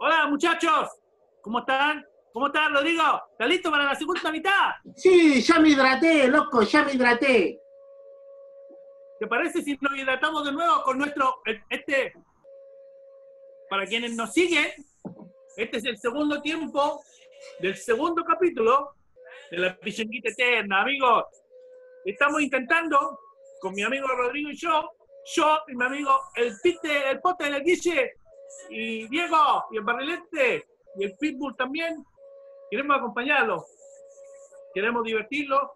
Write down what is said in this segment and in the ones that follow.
Hola muchachos, ¿cómo están? ¿Cómo están, Rodrigo? ¿Estás listo para la segunda mitad? Sí, ya me hidraté, loco, ya me hidraté. ¿Te parece si nos hidratamos de nuevo con nuestro, este, para quienes nos siguen, este es el segundo tiempo del segundo capítulo de la Pichenguita Eterna, amigos. Estamos intentando, con mi amigo Rodrigo y yo, yo y mi amigo el Pite, el Pote, el Guille, y Diego, y el Barrilete, y el Pitbull también, queremos acompañarlo, queremos divertirlo,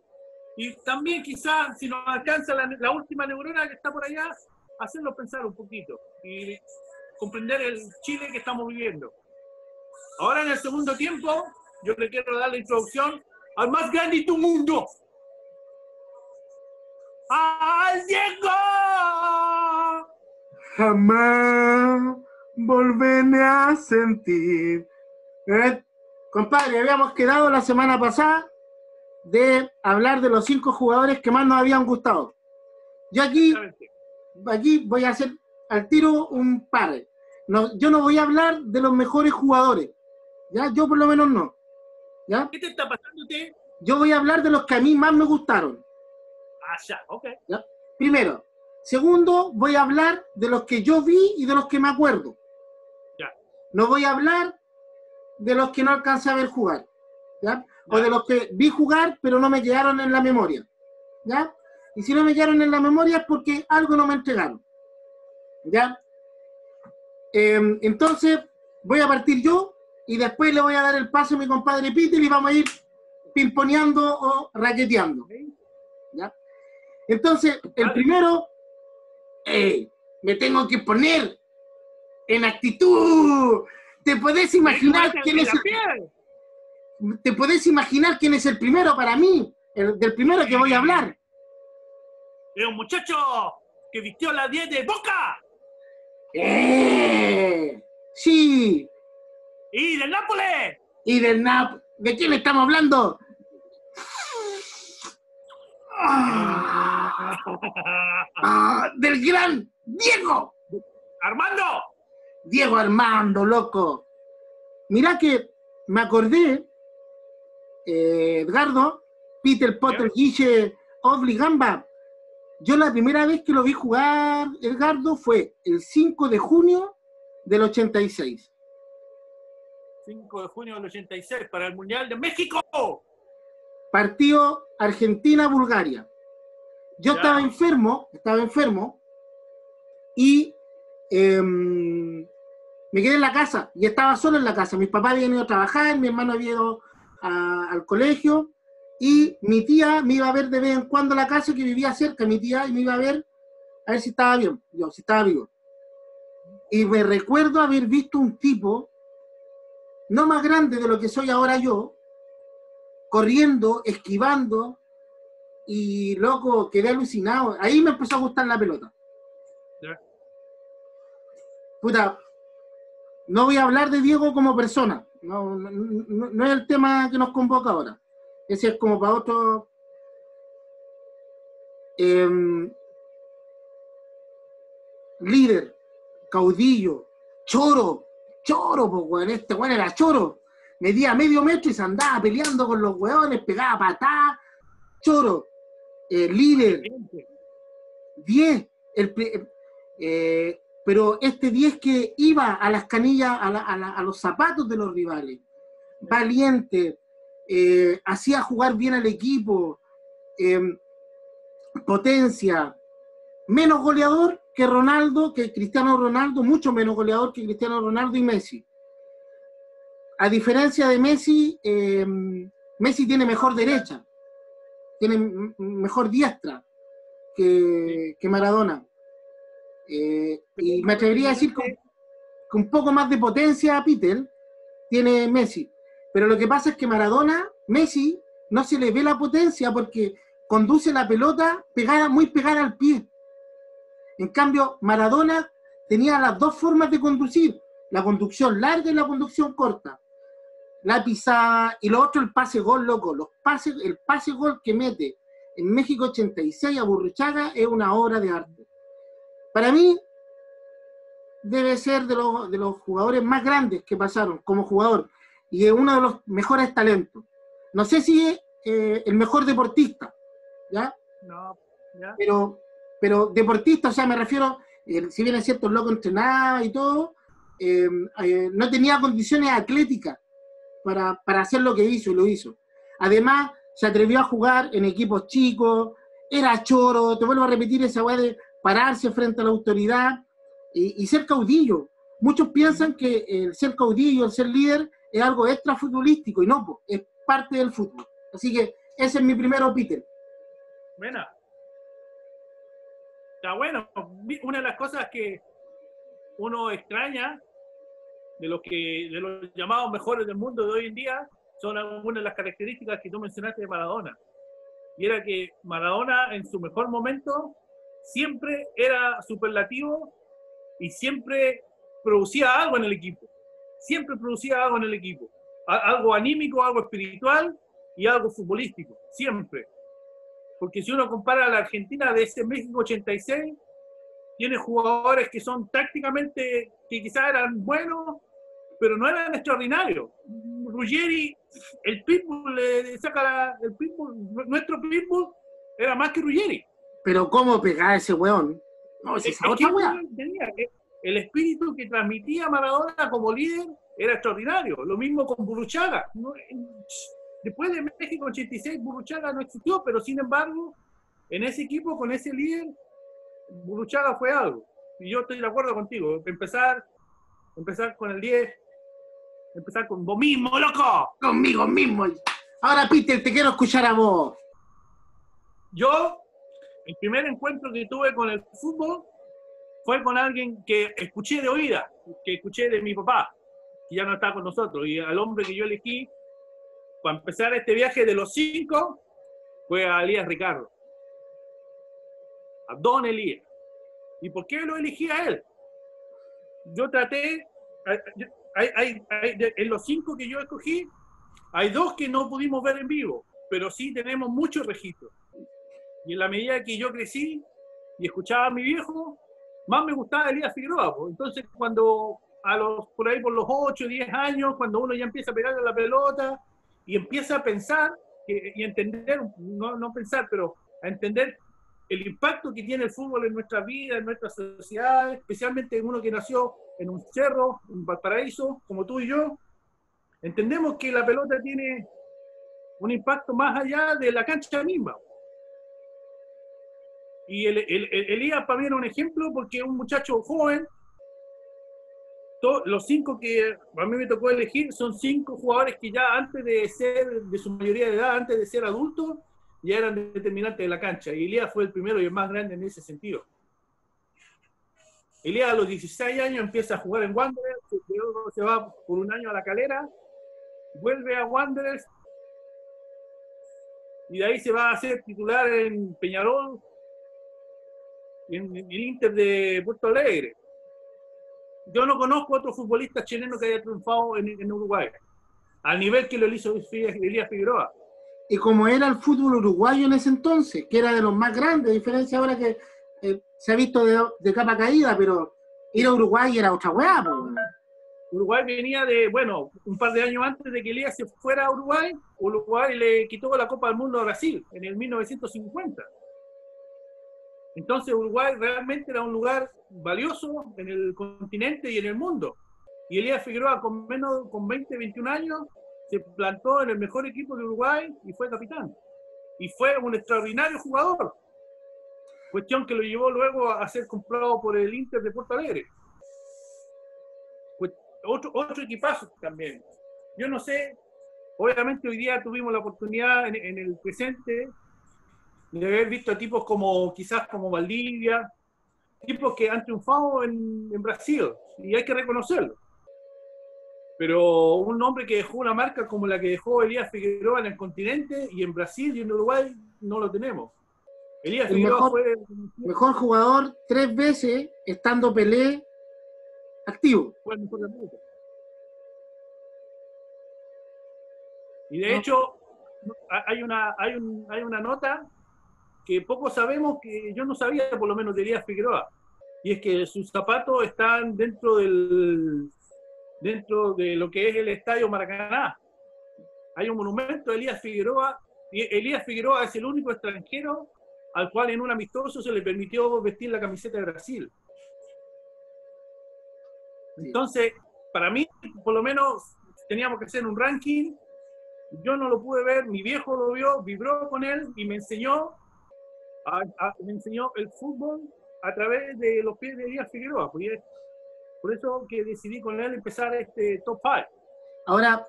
y también quizás, si nos alcanza la, la última neurona que está por allá, hacerlo pensar un poquito y comprender el Chile que estamos viviendo. Ahora en el segundo tiempo, yo le quiero dar la introducción al más grande de tu mundo. ¡Al Diego! Jamás volveré a sentir. Eh, compadre, habíamos quedado la semana pasada de hablar de los cinco jugadores que más nos habían gustado. Yo aquí, aquí voy a hacer al tiro un par. No, yo no voy a hablar de los mejores jugadores. ¿ya? Yo por lo menos no. ¿ya? ¿Qué te está pasando usted? Yo voy a hablar de los que a mí más me gustaron. Ah, ya, ok. ¿ya? Primero. Segundo, voy a hablar de los que yo vi y de los que me acuerdo. Ya. No voy a hablar de los que no alcancé a ver jugar. ¿ya? O de los que vi jugar, pero no me quedaron en la memoria. ¿Ya? Y si no me quedaron en la memoria es porque algo no me entregaron. ¿Ya? Eh, entonces, voy a partir yo y después le voy a dar el paso a mi compadre Peter y vamos a ir pimponeando o raqueteando. ¿Ya? Entonces, el primero, eh, me tengo que poner en actitud. ¿Te podés imaginar quién es el, ¿Te podés imaginar quién es el primero para mí? El, del primero que voy a hablar. Es un muchacho que vistió la 10 de Boca. ¡Eh! Sí. ¡Y del Nápoles! ¿Y del Nap? ¿De quién estamos hablando? Ah, ah, del gran Diego. ¡Armando! Diego Armando, loco. Mirá que me acordé, eh, Edgardo, Peter Potter, Guille, Obli Gamba. Yo la primera vez que lo vi jugar, Edgardo, fue el 5 de junio del 86. 5 de junio del 86 para el Mundial de México. Partido Argentina-Bulgaria. Yo Ya. estaba enfermo, estaba enfermo, y em, me quedé en la casa, y estaba solo en la casa. Mis papás habían ido a trabajar, mi hermano había ido a- al colegio, y mi tía me iba a ver de vez en cuando a la casa que vivía cerca, mi tía, y me iba a ver a ver si estaba bien, yo, si estaba vivo. Y me recuerdo haber visto un tipo, no más grande de lo que soy ahora yo, corriendo, esquivando, y loco, quedé alucinado. Ahí me empezó a gustar la pelota. Puta, no voy a hablar de Diego como persona. No, no, no- no es el tema que nos convoca ahora. Ese es como para otro. Em, líder, caudillo, choro, choro, pues, weón. Este weón era choro. Medía medio metro y se andaba peleando con los weones, pegaba patadas, choro, eh, líder, 10, el, pri- eh, pero este 10 que iba a las canillas, a, la- a la- a los zapatos de los rivales, valiente, eh, hacía jugar bien al equipo, eh, potencia, menos goleador que Ronaldo, que Cristiano Ronaldo, mucho menos goleador que Cristiano Ronaldo y Messi. A diferencia de Messi, eh, Messi tiene mejor derecha, tiene mejor diestra que, que Maradona. Eh, y me atrevería a decir con, con un poco más de potencia a Peter tiene Messi. Pero lo que pasa es que Maradona, Messi, no se le ve la potencia porque conduce la pelota pegada, muy pegada al pie. En cambio, Maradona tenía las dos formas de conducir, la conducción larga y la conducción corta. La pisada y lo otro el pase gol, loco. Los pases, el pase gol que mete en México 86 a Burruchaga es una obra de arte. Para mí, debe ser de los, de los jugadores más grandes que pasaron como jugador y es uno de los mejores talentos. No sé si es eh, el mejor deportista, ¿ya? No, ya. Pero, pero deportista, o sea, me refiero, eh, si bien es cierto, el loco entrenaba y todo, eh, eh, no tenía condiciones atléticas para, para hacer lo que hizo y lo hizo. Además, se atrevió a jugar en equipos chicos, era choro, te vuelvo a repetir esa weá de pararse frente a la autoridad y, ser caudillo. Muchos piensan que el ser caudillo, el ser líder, es algo extra futbolístico y no, es parte del fútbol. Así que ese es mi primero, Peter. Buena. Está bueno. Una de las cosas que uno extraña de los que de los llamados mejores del mundo de hoy en día son algunas de las características que tú mencionaste de Maradona. Y era que Maradona en su mejor momento siempre era superlativo y siempre producía algo en el equipo. Siempre producía algo en el equipo. Algo anímico, algo espiritual y algo futbolístico. Siempre. Porque si uno compara a la Argentina de ese México 86, tiene jugadores que son tácticamente, que quizás eran buenos, pero no eran extraordinarios. Ruggeri, el Pitbull, le saca la- el Pitbull, nuestro Pitbull era más que Ruggeri. Pero ¿cómo pegar a ese weón? No, Es- esa es otra tenía, eh, El espíritu que transmitía Maradona como líder era extraordinario. Lo mismo con eh, Después de México 86, Burruchaga no existió, pero sin embargo, en ese equipo, con ese líder, Burruchaga fue algo. Y yo estoy de acuerdo contigo. Empezar, empezar con el 10, empezar con vos mismo, loco. Conmigo mismo. Ahora, Peter, te quiero escuchar a vos. Yo, el primer encuentro que tuve con el fútbol fue con alguien que escuché de oída, que escuché de mi papá, que ya no está con nosotros. Y al hombre que yo elegí para empezar este viaje de los cinco fue a Elías Ricardo. A Don Elías. ¿Y por qué lo elegí a él? Yo traté, hay, hay- hay- en los cinco que yo escogí, hay dos que no pudimos ver en vivo, pero sí tenemos muchos registros. Y en la medida que yo crecí y escuchaba a mi viejo, más me gustaba Elías Figueroa. pues. Entonces, cuando a los, por ahí por los 8, 10 años, cuando uno ya empieza a pegarle a la pelota y empieza a pensar que- y entender, no, no pensar, pero a entender el impacto que tiene el fútbol en nuestra vida, en nuestra sociedad, especialmente en uno que nació en un cerro, en Valparaíso, como tú y yo, entendemos que la pelota tiene un impacto más allá de la cancha misma. Y el, el- el- Elías para mí era un ejemplo porque un muchacho joven. To- los cinco que a mí me tocó elegir son cinco jugadores que ya antes de ser, de su mayoría de edad, antes de ser adultos, ya eran determinantes de la cancha. Y Elías fue el primero y el más grande en ese sentido. Elías a los 16 años empieza a jugar en Wanderers, se va por un año a la calera, vuelve a Wanderers y de ahí se va a hacer titular en Peñarol, en el Inter de Puerto Alegre. Yo no conozco otro futbolista chileno que haya triunfado en, en Uruguay, al nivel que lo hizo Elías Figueroa. Y como era el fútbol uruguayo en ese entonces, que era de los más grandes, diferencia ahora que eh, se ha visto de, de capa caída, pero ir a Uruguay era otra weá, weón. Uruguay venía de, bueno, un par de años antes de que Elías se fuera a Uruguay, Uruguay le quitó la Copa del Mundo a Brasil en el 1950. Entonces Uruguay realmente era un lugar valioso en el continente y en el mundo. Y Elías Figueroa con menos, con 20, 21 años, se plantó en el mejor equipo de Uruguay y fue capitán. Y fue un extraordinario jugador. Cuestión que lo llevó luego a ser comprado por el Inter de Porto Alegre otro, otro equipazo también. Yo no sé, obviamente hoy día tuvimos la oportunidad en, en el presente de haber visto a tipos como quizás como Valdivia, tipos que han triunfado en, en Brasil y hay que reconocerlo. Pero un hombre que dejó una marca como la que dejó Elías Figueroa en el continente y en Brasil y en Uruguay no lo tenemos. Elías El Figueroa mejor- fue Mejor jugador tres veces estando Pelé activo. fue el mejor. Y de No. hecho, ha- hay una, hay, un, hay una nota que poco sabemos, que yo no sabía por lo menos de Elías Figueroa. y es que sus zapatos están dentro del dentro de lo que es el Estadio Maracaná. Hay un monumento de Elías Figueroa, y Elías Figueroa es el único extranjero al cual en un amistoso se le permitió vestir la camiseta de Brasil. Entonces, para mí, por lo menos, teníamos que hacer un ranking. Yo no lo pude ver, mi viejo lo vio, vibró con él y me enseñó, me enseñó el fútbol a través de los pies de Elías Figueroa. Pues, por eso que decidí con él empezar este top 5. Ahora,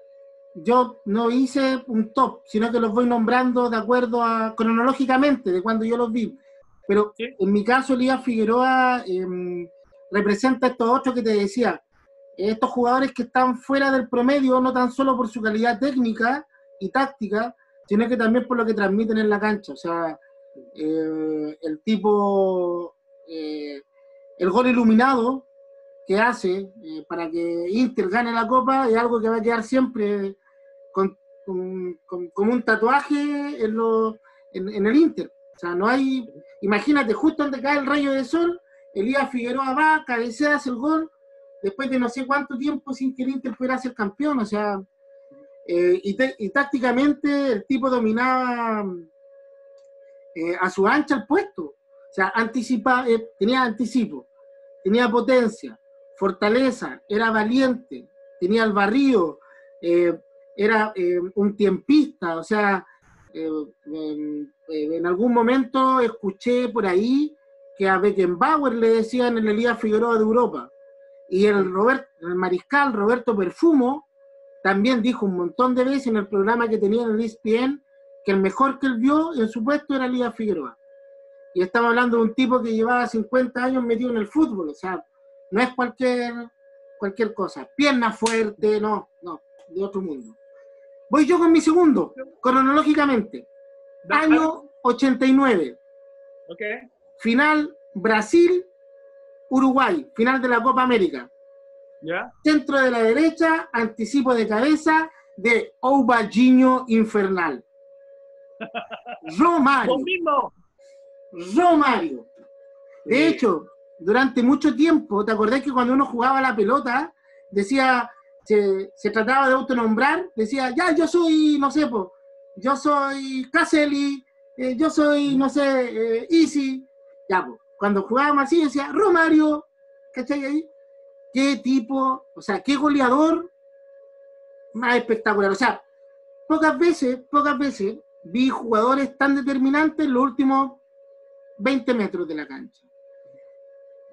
yo no hice un top, sino que los voy nombrando de acuerdo a cronológicamente de cuando yo los vi. Pero en mi caso, Elías Figueroa em, representa estos otros que te decía, estos jugadores que están fuera del promedio, no tan solo por su calidad técnica y táctica, sino que también por lo que transmiten en la cancha. O sea, eh, el tipo, eh, el gol iluminado que hace eh, para que Inter gane la copa es algo que va a quedar siempre con, como un tatuaje en, lo, en, el Inter. O sea, no hay, imagínate, justo donde cae el rayo de sol, Elías Figueroa va, cabecea, hace el gol, después de no sé cuánto tiempo sin que el Inter pudiera ser campeón, o sea, eh, y, tácticamente el tipo dominaba eh, a su ancha el puesto, o sea, anticipa, eh, tenía anticipo, tenía potencia, fortaleza, era valiente, tenía el barrio, era un tiempista, o sea, en algún momento escuché por ahí que a Beckenbauer le decían en el Elías Figueroa de Europa. Y el, Robert, el mariscal Roberto Perfumo también dijo un montón de veces en el programa que tenía en el ESPN que el mejor que él vio en su puesto era Elías Figueroa. Y estamos hablando de un tipo que llevaba 50 años metido en el fútbol, o sea, no es cualquier, cualquier cosa. Pierna fuerte, no, no, de otro mundo. Voy yo con mi segundo, cronológicamente. Año 89. Okay. Final Brasil-Uruguay, final de la Copa América. Centro de la derecha, anticipo de cabeza de Oubaginho Infernal. Romario. Romario. De hecho, durante mucho tiempo, ¿te acordás que cuando uno jugaba la pelota, decía, se, trataba de autonombrar, decía, ya, yo soy, no sé, yo soy Caselli, eh, yo soy, no sé, eh, Easy, ya, cuando jugábamos así decía, Romario, ¿cachai ahí? Qué tipo, o sea, qué goleador más espectacular. O sea, pocas veces, pocas veces vi jugadores tan determinantes en los últimos 20 metros de la cancha.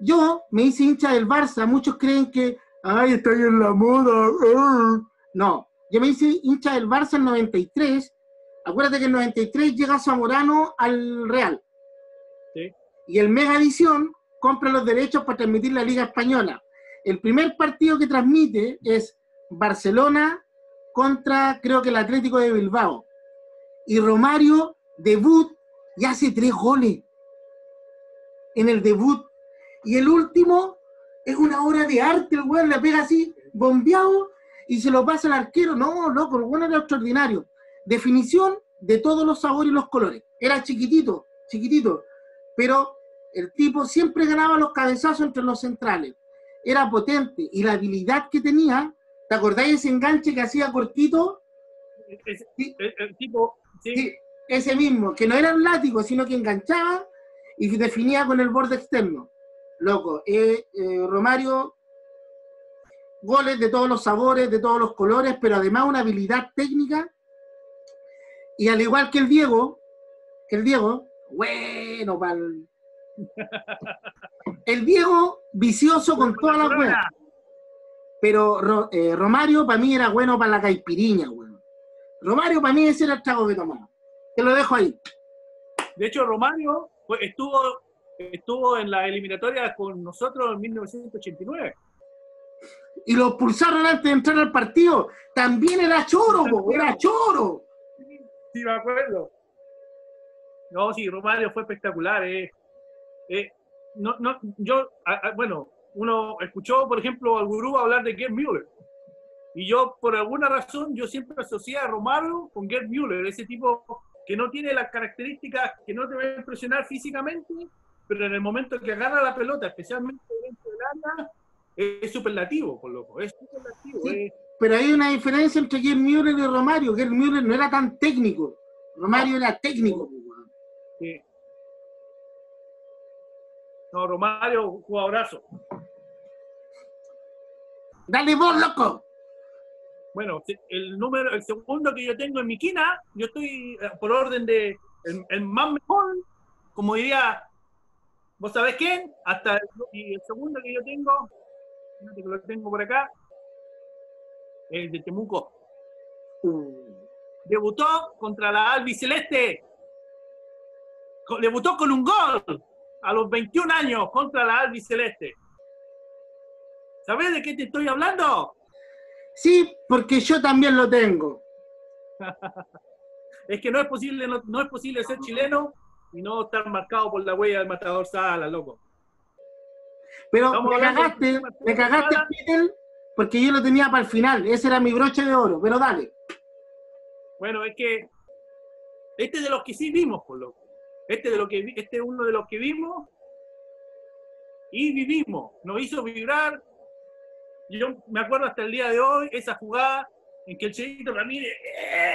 Yo me hice hincha del Barça, muchos creen que, ay, estoy en la moda. Uh". No, yo me hice hincha del Barça en 93. Acuérdate que en 93 llega Zamorano al Real. Sí y el Mega Edición compra los derechos para transmitir la Liga Española. El primer partido que transmite es Barcelona contra, creo que el Atlético de Bilbao. Y Romario debut y hace tres goles en el debut. Y el último es una obra de arte, el weón le pega así, bombeado, y se lo pasa al arquero. No, loco, el weón era extraordinario. Definición de todos los sabores y los colores. Era chiquitito, chiquitito, pero el tipo siempre ganaba los cabezazos entre los centrales. Era potente y la habilidad que tenía, ¿te acordáis ese enganche que hacía cortito? el, tipo, sí. ese mismo, que no era un látigo, sino que enganchaba y definía con el borde externo. Loco, eh, eh, Romario, goles de todos los sabores, de todos los colores, pero además una habilidad técnica. Y al igual que el Diego, el Diego, bueno, para el, Diego vicioso con toda la buenas. Pero eh, Romario para mí era bueno para la caipiriña, Romario para mí ese era el trago que tomaba. Te lo dejo ahí. De hecho, Romario estuvo, estuvo en la eliminatoria con nosotros en 1989. Y lo pulsaron antes de entrar al partido. También era choro, era choro. Sí, me acuerdo. No, sí, Romario fue espectacular. Eh. Eh, no, no, yo, bueno, uno escuchó, por ejemplo, al gurú hablar de Gerd Müller. Y yo, por alguna razón, yo siempre asocié a Romario con Gerd Müller, ese tipo que no tiene las características, que no te va a impresionar físicamente, pero en el momento que agarra la pelota, especialmente dentro del área, es superlativo, por loco, es superlativo. Sí. es- Pero hay una diferencia entre Gerd Müller y Romario. Gerd Müller no era tan técnico. Romario era técnico. pues, sí. No, Romario, jugadorazo. Dale vos, loco. Bueno, el número, el segundo que yo tengo en mi quina, yo estoy eh, por orden de el, el más mejor, como diría, ¿vos sabés quién? Hasta el, y el segundo que yo tengo, que lo tengo por acá, el de Temuco. Debutó contra la albiceleste. Debutó con un gol a los 21 años contra la albiceleste. ¿Sabés de qué te estoy hablando? Sí, porque yo también lo tengo. Es que no es posible, no, no es posible ser chileno y no estar marcado por la huella del matador Sala, loco. Pero me de cagaste, me cagaste. Peter, porque yo lo tenía para el final. Ese era mi broche de oro. Pero dale. Bueno, es que este es de los que sí vimos, por loco. Este, de lo que, este es uno de los que vimos y vivimos. Nos hizo vibrar. Yo me acuerdo hasta el día de hoy esa jugada en que el Cheito Ramírez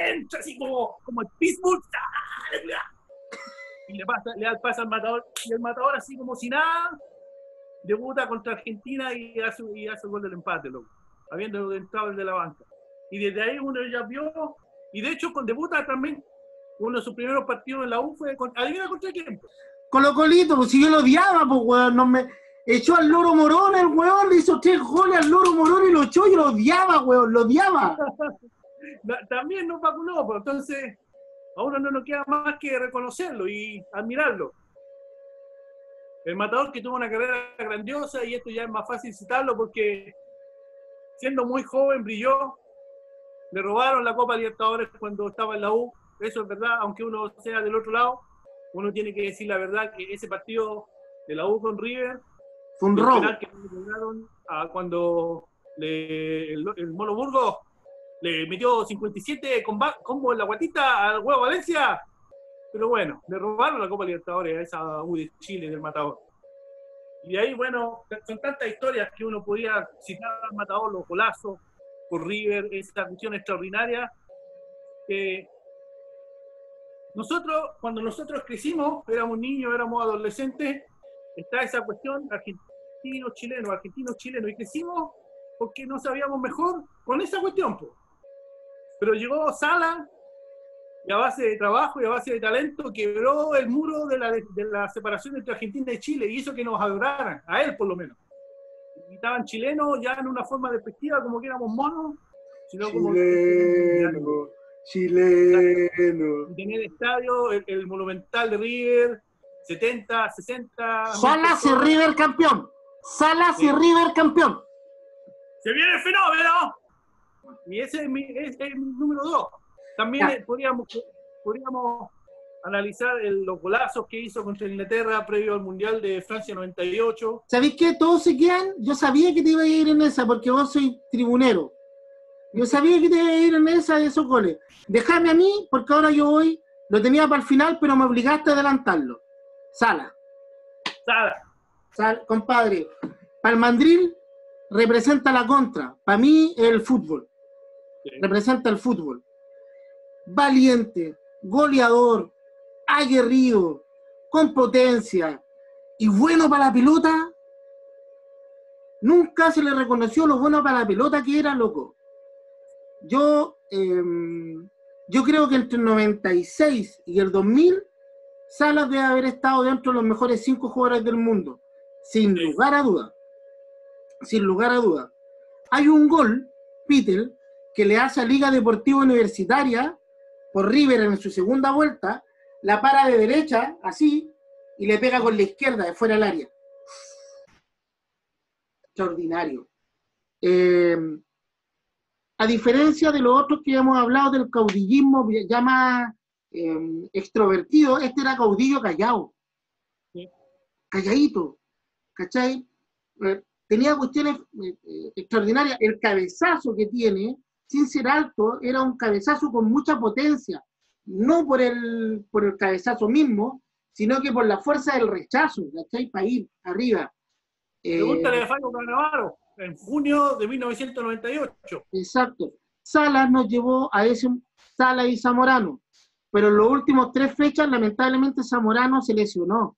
entra así como, como el pitbull ¡ah! Y le, pasa, le pase al matador y el matador así como si nada debuta contra Argentina y hace, y hace el gol del empate, loco, habiendo entrado el de la banca. Y desde ahí uno ya vio, y de hecho con debuta también, uno de sus primeros partidos en la U fue, con, adivina contra quién. Colo Colito, pues si yo lo odiaba, pues weón. No me... Echó al Loro Morón, el weón, le hizo tres goles al Loro Morón y lo echó y lo odiaba, weón, lo odiaba. También nos vacunó, pues entonces a uno no nos queda más que reconocerlo y admirarlo. El matador que tuvo una carrera grandiosa y esto ya es más fácil citarlo porque siendo muy joven brilló, le robaron la Copa Libertadores cuando estaba en la U, eso es verdad, aunque uno sea del otro lado, uno tiene que decir la verdad que ese partido de la U con River Fue un robo. que cuando le- el, el Mono Burgos le metió 57 comba- combo en la guatita al huevo Valencia. Pero bueno, le robaron la Copa Libertadores a esa U de Chile del Matador. Y ahí, bueno, son tantas historias que uno podía citar al Matador, los golazos, por River, esa cuestión extraordinaria. que nosotros, cuando nosotros crecimos, éramos niños, éramos adolescentes, está esa cuestión argentino, chileno, argentino, chileno, y crecimos porque no sabíamos mejor con esa cuestión. po. Pero llegó Sala y a base de trabajo y a base de talento quebró el muro de la, de la separación entre Argentina y Chile y hizo que nos adoraran, a él por lo menos. Y estaban chilenos ya en una forma despectiva, como que éramos monos, sino como Chileno, chileno. y tener estadio, el, el monumental de River, 70, 60. Salas y River campeón. Salas y Sí. River campeón. ¡Se viene el fenómeno! Y ese es mi, es- es mi número dos. También Ya. eh, podríamos, podríamos analizar el- los golazos que hizo contra Inglaterra previo al Mundial de Francia 98. ¿Sabéis qué? Todos se quedan. Yo sabía que te iba a ir en esa porque vos sois tribunero. Yo sabía que te iba a ir en esa de esos goles. Déjame a mí porque ahora yo voy. Lo tenía para el final, pero me obligaste a adelantarlo. Sala. Sala. Sal, compadre. Palmandril representa la contra. Para mí, el fútbol. Representa el fútbol. Valiente, goleador, aguerrido, con potencia y bueno para la pelota. Nunca se le reconoció lo bueno para la pelota que era, loco. Yo, em, yo creo que entre el 96 y el 2000, Salas debe haber estado dentro de los mejores cinco jugadores del mundo, sin lugar a duda. Sin lugar a duda. Hay un gol, Peter, que le hace a Liga Deportiva Universitaria por River en su segunda vuelta, la para de derecha, así, y le pega con la izquierda, de fuera del área. Extraordinario. Eh, a diferencia de los otros que hemos hablado del caudillismo ya más eh, extrovertido, este era caudillo callado. Calladito. ¿Cachai? Eh, tenía cuestiones extraordinarias. El cabezazo que tiene, sin ser alto, era un cabezazo con mucha potencia. No por el, por el cabezazo mismo, sino que por la fuerza del rechazo, ¿cachai? Para ir arriba. Pregúntale a Fabio Cannavaro, en junio de 1998. Exacto. Salas nos llevó a ese, Salas y Zamorano, pero en los últimos tres fechas, lamentablemente, Zamorano se lesionó.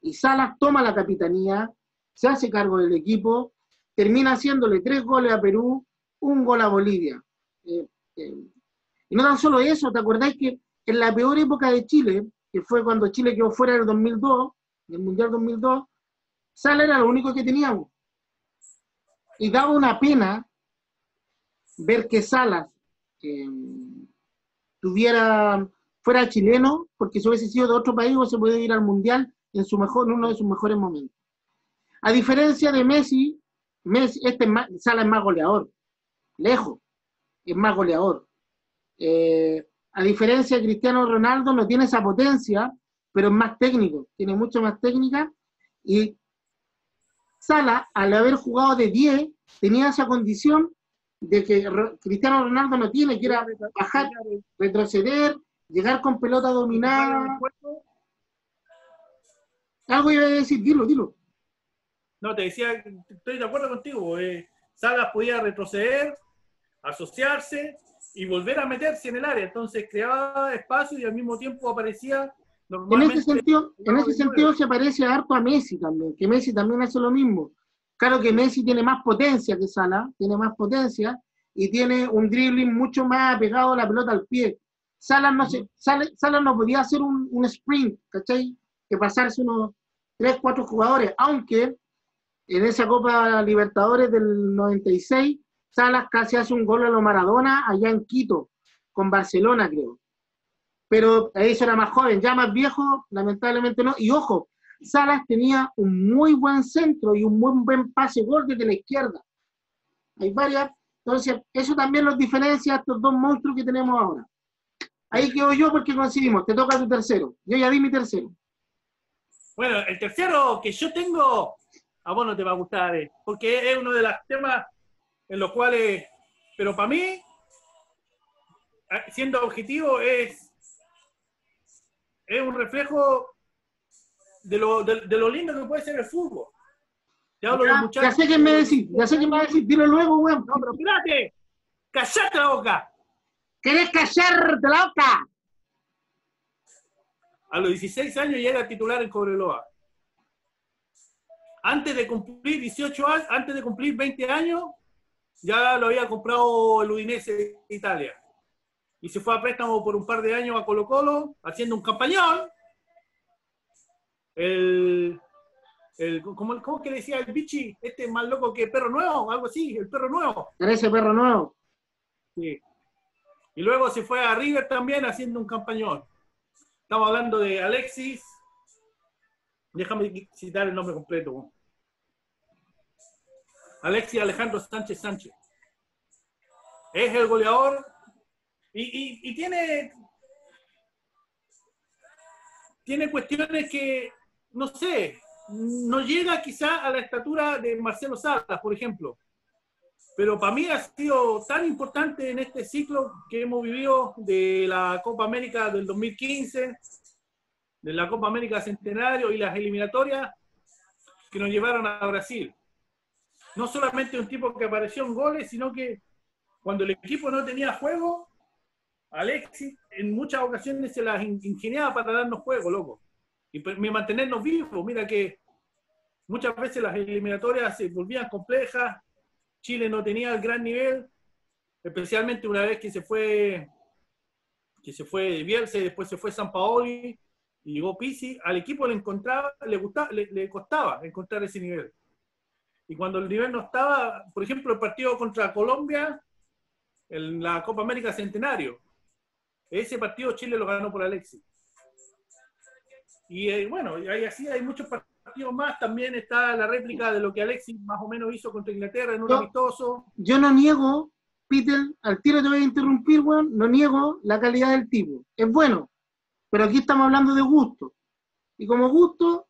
Y Salas toma la capitanía, se hace cargo del equipo, termina haciéndole tres goles a Perú, un gol a Bolivia. Eh, eh, y no tan solo eso, ¿te acordáis que en la peor época de Chile, que fue cuando Chile quedó fuera del 2002, del Mundial 2002, Salas era lo único que teníamos. Y daba una pena ver que Salas eh, tuviera, fuera chileno, porque si hubiese sido de otro país, se puede ir al Mundial en, su mejor, en uno de sus mejores momentos. A diferencia de Messi, Messi este Salas es más goleador, lejos, es más goleador. Eh, a diferencia de Cristiano Ronaldo, no tiene esa potencia, pero es más técnico, tiene mucho más técnica. Y Sala, al haber jugado de 10, tenía esa condición de que Cristiano Ronaldo no tiene, que era bajar, retroceder, llegar con pelota dominada. Algo iba a decir, dilo, dilo. No, te decía, estoy de acuerdo contigo. Eh, Salas podía retroceder, asociarse y volver a meterse en el área. Entonces creaba espacio y al mismo tiempo aparecía normalmente. En ese sentido, en ese sentido se parece harto a Messi también, que Messi también hace lo mismo. Claro que Messi tiene más potencia que Sala, tiene más potencia y tiene un dribbling mucho más apegado a la pelota al pie. Sala no, se, Sala, no podía hacer un, un, sprint, ¿cachai? Que pasarse unos 3, 4 jugadores, aunque en esa Copa Libertadores del 96, Salas casi hace un gol a lo Maradona allá en Quito, con Barcelona, creo. Pero eso era más joven, ya más viejo, lamentablemente no. Y ojo, Salas tenía un muy buen centro y un muy buen pase gol desde la izquierda. Hay varias. Entonces, eso también los diferencia a estos dos monstruos que tenemos ahora. Ahí quedo yo porque coincidimos. Te toca tu tercero. Yo ya di mi tercero. Bueno, el tercero que yo tengo, a vos no te va a gustar, eh, porque es uno de los temas en los cuales, pero para mí, siendo objetivo, es, es un reflejo de lo, de, lo lindo que puede ser el fútbol. Ya, hablo ya, muchachos. Ya sé qué me decís, ya sé qué me decir, dilo luego, weón. No, pero espérate, callate la boca. ¿Querés callarte la boca? A los 16 años ya era titular en Cobreloa. Antes de cumplir 18 años, antes de cumplir 20 años, ya lo había comprado el Udinese de Italia. Y se fue a préstamo por un par de años a Colo Colo, haciendo un campañón el, el ¿cómo, ¿cómo, que decía el bichi? Este más loco que perro nuevo, algo así, el perro nuevo. Ese perro nuevo. Sí. Y luego se fue a River también haciendo un campañón. Estamos hablando de Alexis. Déjame citar el nombre completo. Alexis Alejandro Sánchez Sánchez. Es el goleador y, tiene, tiene cuestiones que no sé, no llega quizá a la estatura de Marcelo Salas, por ejemplo. Pero para mí ha sido tan importante en este ciclo que hemos vivido de la Copa América del 2015, de la Copa América Centenario y las eliminatorias que nos llevaron a Brasil. No solamente un tipo que apareció en goles, sino que cuando el equipo no tenía juego, Alexis en muchas ocasiones se las ingeniaba para darnos juego, loco y mantenernos vivos. Mira que muchas veces las eliminatorias se volvían complejas, Chile no tenía el gran nivel, especialmente una vez que se fue que se fue Bielsa y después se fue San Paoli y llegó Pisi, al equipo le encontraba, le gustaba, le, costaba encontrar ese nivel. Y cuando el nivel no estaba, por ejemplo, el partido contra Colombia en la Copa América Centenario, ese partido Chile lo ganó por Alexis. Y eh, bueno, hay así, hay muchos partidos más. También está la réplica de lo que Alexis más o menos hizo contra Inglaterra en un amistoso. Yo no niego, Peter, al tiro te voy a interrumpir, weón, no niego la calidad del tipo. Es bueno, pero aquí estamos hablando de gusto. Y como gusto,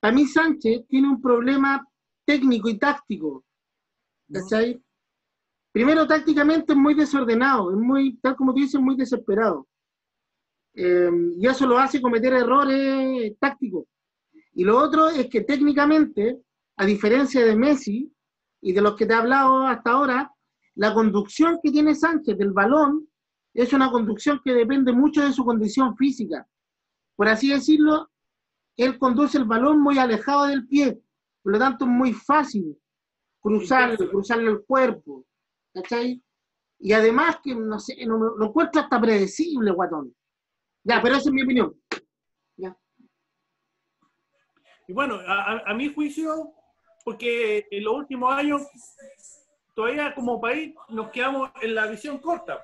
para mí Sánchez tiene un problema técnico y táctico. ¿Cachai? Primero, tácticamente es muy desordenado, es muy, tal como tú dices, muy desesperado. eh, y eso lo hace cometer errores tácticos. Y lo otro es que técnicamente, a diferencia de Messi y de los que te he hablado hasta ahora, la conducción que tiene Sánchez del balón es una conducción que depende mucho de su condición física. Por así decirlo, él conduce el balón muy alejado del pie, por lo tanto es muy fácil cruzarlo, cruzarle el cuerpo, ¿cachai? Y además que, no sé, no, lo encuentro hasta predecible, guatón. Ya, pero esa es mi opinión. Ya. Y bueno, a, mi juicio, porque en los últimos años, todavía como país nos quedamos en la visión corta.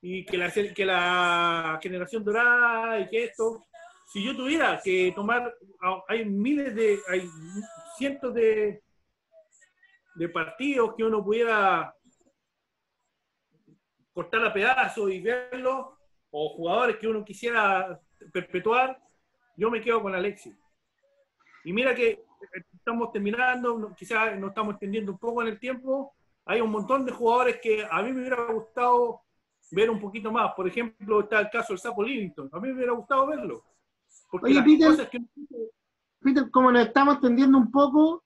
Y que la, que la generación dorada y que esto, si yo tuviera que tomar, hay miles de, hay cientos de, de partidos que uno pudiera cortar a pedazos y verlo, o jugadores que uno quisiera perpetuar, yo me quedo con Alexis. Y mira que estamos terminando, quizás nos estamos extendiendo un poco en el tiempo, hay un montón de jugadores que a mí me hubiera gustado ver un poquito más. Por ejemplo, está el caso del Sapo Livington. A mí me hubiera gustado verlo. Oye, Peter, Peter, como nos estamos extendiendo un poco,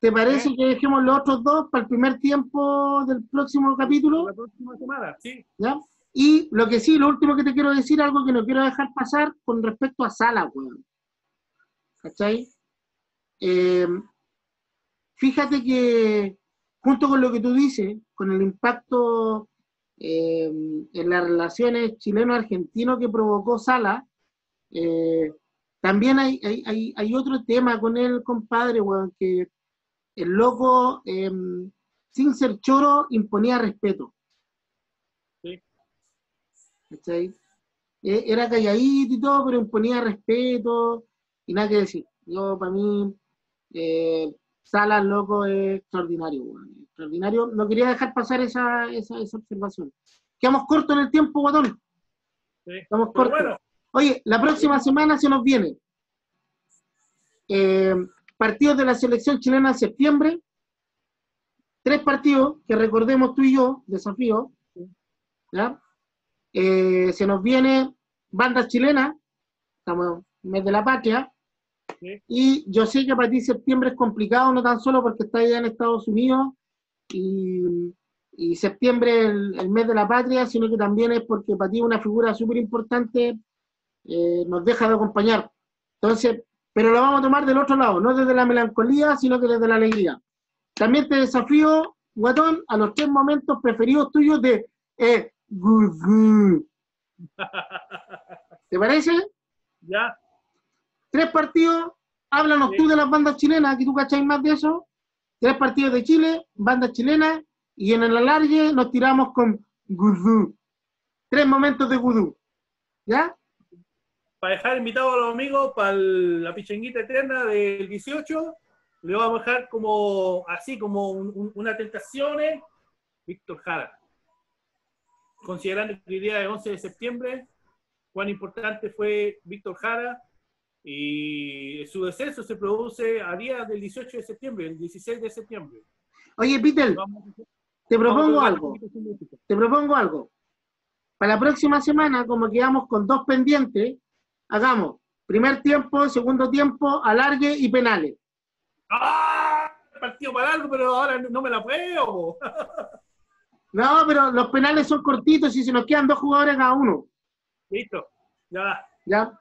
¿Te parece que dejemos los otros dos para el primer tiempo del próximo capítulo? La próxima semana, sí. ¿Ya? Y lo que sí, lo último que te quiero decir, algo que no quiero dejar pasar con respecto a Sala, weón. ¿Cachai? Eh, fíjate que, junto con lo que tú dices, con el impacto eh, en las relaciones chileno-argentino que provocó Sala, eh, también hay, hay, hay, otro tema con el compadre, weón, que el loco, em, sin ser choro, imponía respeto. Sí. E, era calladito y todo, pero imponía respeto y nada que decir. Yo, para mí, eh, Salas, loco, es extraordinario, extraordinario. No quería dejar pasar esa, esa, observación. Quedamos cortos en el tiempo, guatón. Sí. Quedamos cortos. Oye, la próxima semana se nos viene. Eh, partidos de la selección chilena en septiembre, tres partidos que recordemos tú y yo, desafío, eh, se nos viene banda chilena, estamos en mes de la patria, y yo sé que para ti septiembre es complicado, no tan solo porque está allá en Estados Unidos, y, septiembre el, el, mes de la patria, sino que también es porque para ti una figura súper importante eh, nos deja de acompañar. Entonces, pero lo vamos a tomar del otro lado, no desde la melancolía, sino que desde la alegría. También te desafío, Guatón, a los tres momentos preferidos tuyos de eh, ¿Te parece? Ya. Tres partidos, háblanos tú de las bandas chilenas, que tú cacháis más de eso. Tres partidos de Chile, bandas chilenas, y en el alargue nos tiramos con Gudú. Tres momentos de Gudú. ¿Ya? Para dejar invitados a los amigos para la pichenguita eterna del 18, le vamos a dejar como así, como una tentación, Víctor Jara. Considerando que el día de 11 de septiembre, cuán importante fue Víctor Jara y su descenso se produce a día del 18 de septiembre, el 16 de septiembre. Oye, Peter, te propongo algo. Te propongo algo. Para la próxima semana, como quedamos con dos pendientes, hagamos primer tiempo, segundo tiempo, alargue y penales. ¡Ah! Partido para algo, pero ahora no me la puedo. no, pero los penales son cortitos y se nos quedan dos jugadores cada uno. Listo, ya. Ya.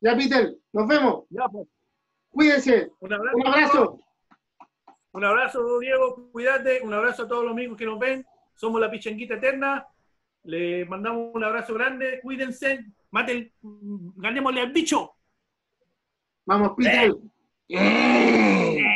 Ya, Peter, nos vemos. Ya, pues. Cuídense. Un abrazo. Un abrazo. Un abrazo, Diego. Cuídate. Un abrazo a todos los amigos que nos ven. Somos la Pichanguita Eterna. Le mandamos un abrazo grande. Cuídense. Maten, ganémosle al bicho. Vamos, Peter. Eh.